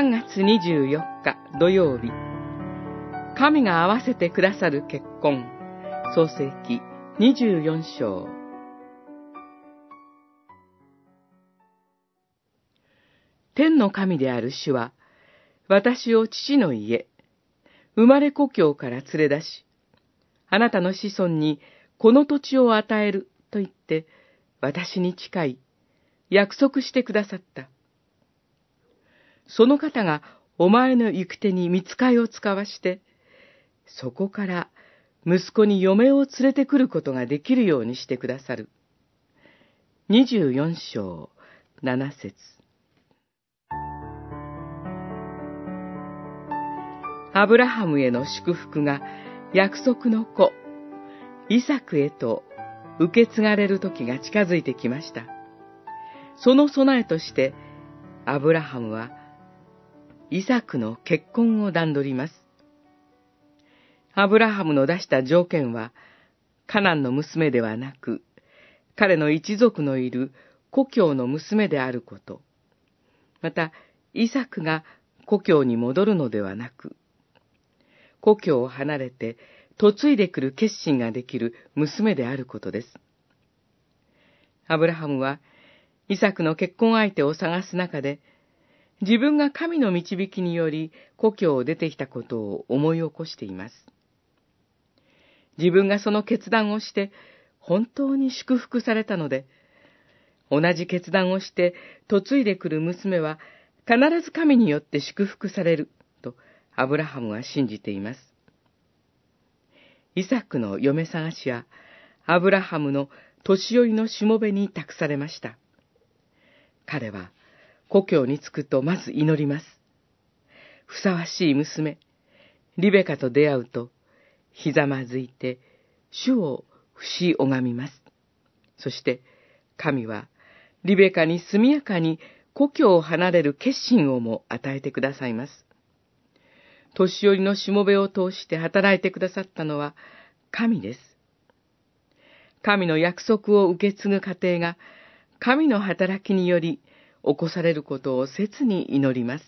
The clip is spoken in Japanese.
3月24日土曜日、神が合わせてくださる結婚、創世記24章。天の神である主は、私を父の家、生まれ故郷から連れ出し、あなたの子孫にこの土地を与えると言って、私に誓い、約束してくださった。その方がお前の行く手に見つかいを使わして、そこから息子に嫁を連れてくることができるようにしてくださる。二十四章七節アブラハムへの祝福が約束の子、イサクへと受け継がれる時が近づいてきました。その備えとして、アブラハムはイサクの結婚を段取ります。アブラハムの出した条件は、カナンの娘ではなく、彼の一族のいる故郷の娘であること。また、イサクが故郷に戻るのではなく、故郷を離れて嫁いでくる決心ができる娘であることです。アブラハムは、イサクの結婚相手を探す中で、自分が神の導きにより故郷を出てきたことを思い起こしています。自分がその決断をして本当に祝福されたので、同じ決断をして嫁いでくる娘は必ず神によって祝福されるとアブラハムは信じています。イサクの嫁探しはアブラハムの年寄りのしもべに託されました。彼は故郷に着くとまず祈ります。ふさわしい娘、リベカと出会うと、ひざまずいて、主を不死拝みます。そして、神は、リベカに速やかに故郷を離れる決心をも与えてくださいます。年寄りのしもべを通して働いてくださったのは神です。神の約束を受け継ぐ過程が神の働きにより起こされることを切に祈ります。